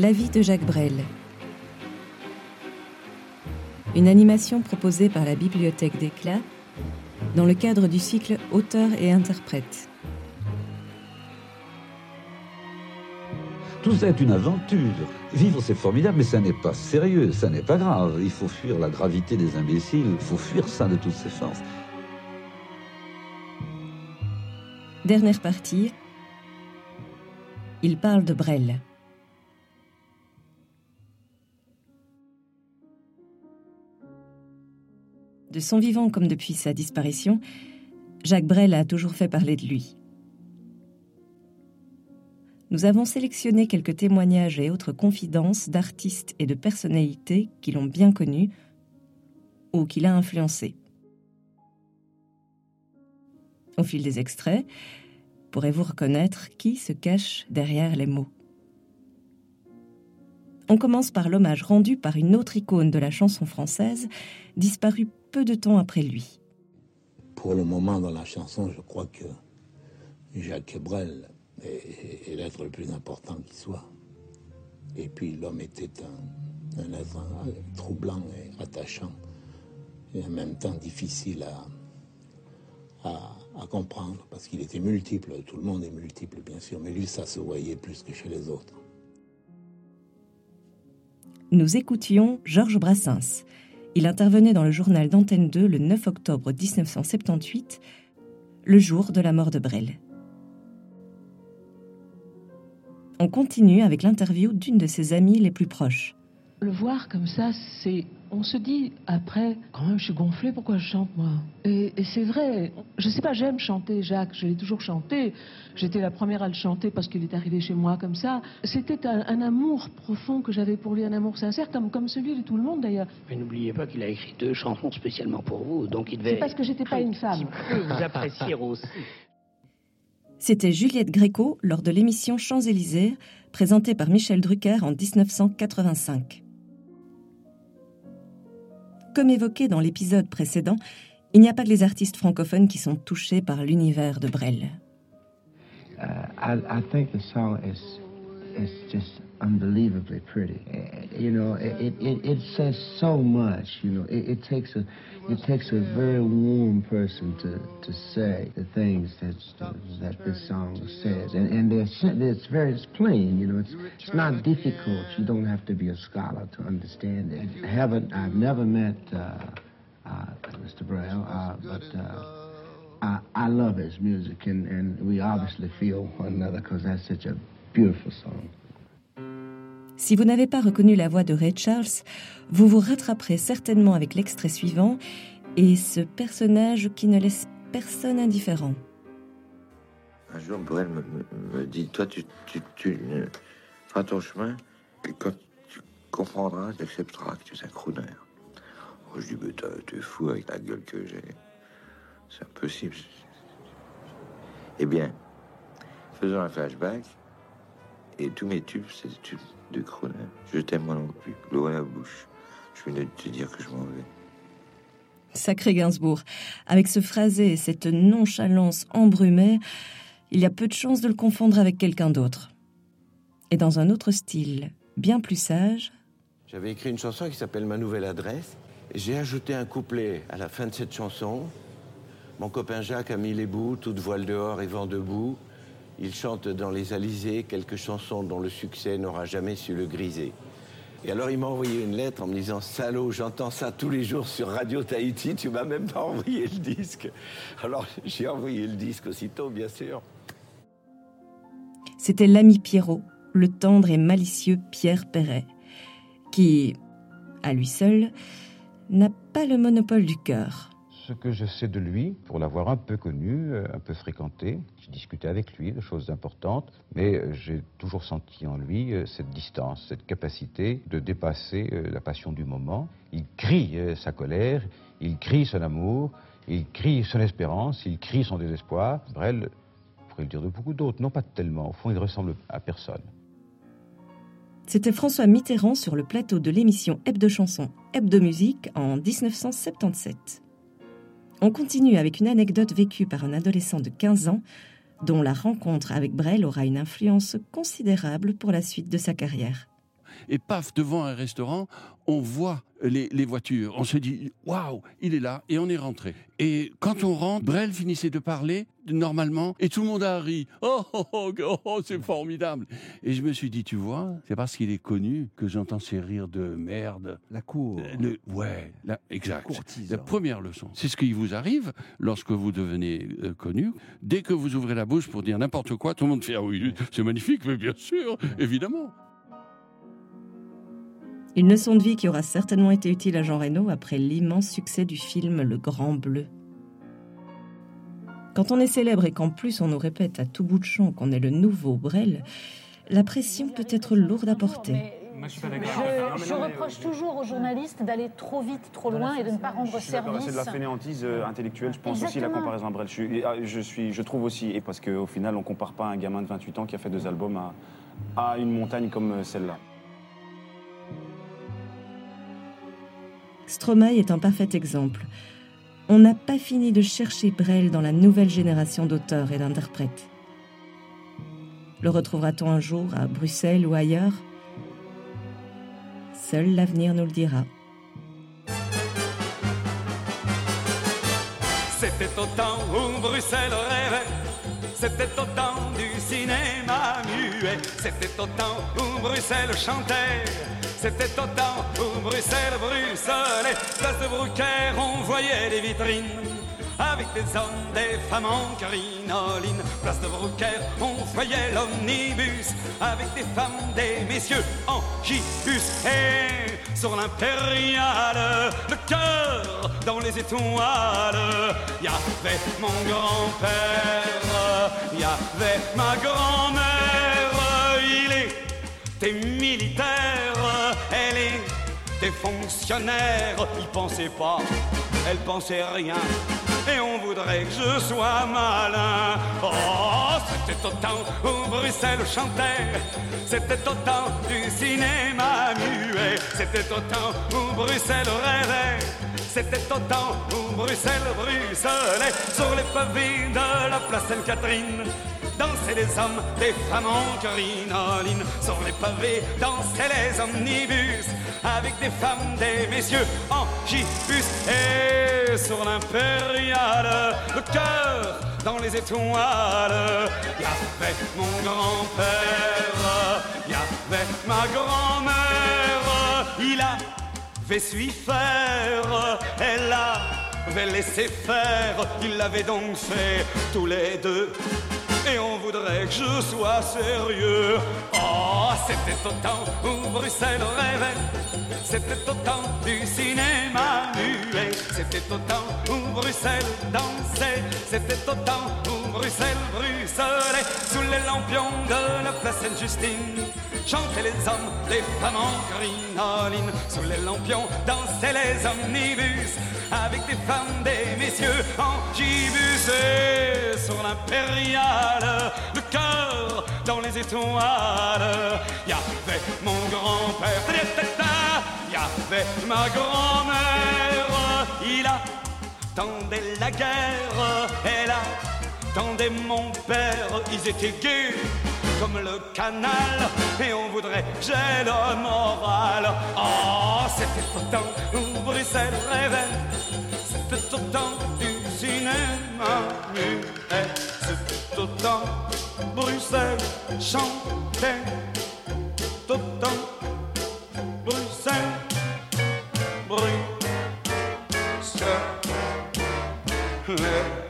La vie de Jacques Brel. Une animation proposée par la Bibliothèque d'Éclat dans le cadre du cycle Auteur et interprète. Tout ça est une aventure. Vivre, c'est formidable, mais ça n'est pas sérieux, ça n'est pas grave. Il faut fuir la gravité des imbéciles, il faut fuir ça de toutes ses forces. Dernière partie. Il parle de Brel. De son vivant comme depuis sa disparition, Jacques Brel a toujours fait parler de lui. Nous avons sélectionné quelques témoignages et autres confidences d'artistes et de personnalités qui l'ont bien connu ou qui l'a influencé. Au fil des extraits, pourrez-vous reconnaître qui se cache derrière les mots. On commence par l'hommage rendu par une autre icône de la chanson française, disparue peu de temps après lui. Pour le moment dans la chanson, je crois que Jacques Brel est, l'être le plus important qui soit. Et puis l'homme était un, un, être troublant et attachant, et en même temps difficile à, à, à comprendre, parce qu'il était multiple, tout le monde est multiple bien sûr, mais lui ça se voyait plus que chez les autres. Nous écoutions Georges Brassens. Il intervenait dans le journal d'Antenne 2 le 9 octobre 1978, le jour de la mort de Brel. On continue avec l'interview d'une de ses amies les plus proches. Le voir comme ça, c'est. On se dit après, quand même, je suis gonflée, pourquoi je chante moi? Et, c'est vrai, je sais pas, j'aime chanter Jacques, je l'ai toujours chanté. J'étais la première à le chanter parce qu'il est arrivé chez moi comme ça. C'était un, amour profond que j'avais pour lui, un amour sincère, comme, comme celui de tout le monde d'ailleurs. Mais n'oubliez pas qu'il a écrit deux chansons spécialement pour vous, donc il devait. C'est parce que j'étais pas une femme. vous apprécier aussi. C'était Juliette Gréco lors de l'émission Champs-Élysées, présentée par Michel Drucker en 1985. Comme évoqué dans l'épisode précédent, il n'y a pas que les artistes francophones qui sont touchés par l'univers de Brel. Uh. You know, it, it, it says so much. You know, it, it takes a it takes a very warm person to, to say the things that that this song says, and and it's very it's plain. You know, it's it's not difficult. You don't have to be a scholar to understand it. I haven't I've never met uh, uh, Mr. Braille, uh, but. Uh, I, I love his music, and, and we obviously feel one another because that's such a beautiful song. Si vous n'avez pas reconnu la voix de Ray Charles, vous vous rattraperez certainement avec l'extrait suivant et ce personnage qui ne laisse personne indifférent. Un jour, Brel me, dit Toi, tu, tu, feras ton chemin, et quand tu comprendras, tu accepteras que tu es un crooner. Je dis Mais es fou avec la gueule que j'ai. C'est impossible. Eh bien, faisons un flashback, et tous mes tubes, c'est tubes de Cronin. Je t'aime moi non plus, l'eau à la bouche. Je venais de te dire que je m'en vais. Sacré Gainsbourg. Avec ce phrasé et cette nonchalance embrumée, il y a peu de chances de le confondre avec quelqu'un d'autre. Et dans un autre style, bien plus sage. J'avais écrit une chanson qui s'appelle Ma nouvelle adresse. J'ai ajouté un couplet à la fin de cette chanson. Mon copain Jacques a mis les bouts, toute voile dehors et vent debout. Il chante dans les Alizés quelques chansons dont le succès n'aura jamais su le griser. Et alors il m'a envoyé une lettre en me disant Salaud, j'entends ça tous les jours sur Radio Tahiti, tu m'as même pas envoyé le disque. Alors j'ai envoyé le disque aussitôt, bien sûr. C'était l'ami Pierrot, le tendre et malicieux Pierre Perret, qui, à lui seul, n'a pas le monopole du cœur ce que je sais de lui, pour l'avoir un peu connu, euh, un peu fréquenté. J'ai discuté avec lui de choses importantes, mais euh, j'ai toujours senti en lui euh, cette distance, cette capacité de dépasser la passion du moment. Il crie sa colère, il crie son amour, il crie son espérance, il crie son désespoir. Brel pourrait le dire de beaucoup d'autres, non pas tellement. Au fond, il ressemble à personne. C'était François Mitterrand sur le plateau de l'émission Hebdo Chanson, Hebdo Musique en 1977. On continue avec une anecdote vécue par un adolescent de 15 ans dont la rencontre avec Brel aura une influence considérable pour la suite de sa carrière. Et paf, devant un restaurant, on voit les, les voitures. On se dit, waouh, il est là, et on est rentré. Et quand on rentre, Brel finissait de parler normalement, et tout le monde a ri. Oh, oh, oh, oh, oh, c'est formidable. Et je me suis dit, tu vois, c'est parce qu'il est connu que j'entends ces rires de merde. La cour. Le, ouais, la, exact. La première leçon. C'est ce qui vous arrive lorsque vous devenez euh, connu. Dès que vous ouvrez la bouche pour dire n'importe quoi, tout le monde fait ah oui, c'est magnifique, mais bien sûr, évidemment. Une leçon de vie qui aura certainement été utile à Jean Reno après l'immense succès du film Le Grand Bleu. Quand on est célèbre et qu'en plus on nous répète à tout bout de champ qu'on est le nouveau Brel, la pression peut être lourde à porter. Je, je reproche toujours aux journalistes d'aller trop vite, trop loin et de ne pas rendre service. C'est de la fainéantise euh, intellectuelle, je pense aussi la Exactement. comparaison à Brel. Je, suis, et, ah, je, suis, je trouve aussi, et parce qu'au final, on compare pas un gamin de 28 ans qui a fait deux albums à, à une montagne comme euh, celle-là. Stromae est un parfait exemple. On n'a pas fini de chercher Brel dans la nouvelle génération d'auteurs et d'interprètes. Le retrouvera-t-on un jour à Bruxelles ou ailleurs? Seul l'avenir nous le dira. C'était au où Bruxelles rêvait, c'était au temps du cinéma muet, c'était au temps où Bruxelles chantait, c'était au temps où Bruxelles bruxelait, place de Brucaire on voyait des vitrines. Avec des hommes, des femmes en crinoline Place de Brucaire, on voyait l'omnibus. Avec des femmes, des messieurs en gibus. Et sur l'impériale, le cœur dans les étoiles. Y avait mon grand-père, y avait ma grand-mère. Il était militaire, elle était fonctionnaire. Il pensait pas, elle pensait rien et on voudrait que je sois malin. Oh, c'était au temps où Bruxelles chantait, c'était au temps du cinéma muet, c'était au temps où Bruxelles rêvait, c'était au temps où Bruxelles bruxelait sur les pavés de la place Sainte-Catherine. Dansaient les hommes, des femmes en crinoline Sur les pavés dansaient les omnibus Avec des femmes, des messieurs en gibus. Et sur l'impériale, le cœur dans les étoiles Y avait mon grand-père, y avait ma grand-mère. Il avait su faire, elle avait laissé faire. Ils l'avaient donc fait tous les deux et on voudrait que je sois sérieux. Oh, c'était au temps où Bruxelles rêvait, c'était au temps du cinéma muet, c'était au temps où Bruxelles dansait, c'était au temps où Bruxelles bruxelait. Sous les lampions de la place Sainte-Justine. Chantaient les hommes, les femmes en crinoline, sous les lampions dansaient les omnibus, avec des femmes, des messieurs en gibus. Et sur l'impériale, le cœur dans les étoiles. Y avait mon grand-père, y avait ma grand-mère, il attendait la guerre, elle attendait mon père, ils étaient gays comme le canal. Et on voudrait j'ai le moral. Oh, c'était temps où Bruxelles rêvait, c'était temps du cinéma muet, c'était au temps Bruxelles chantait, tout au temps Bruxelles bruxelait.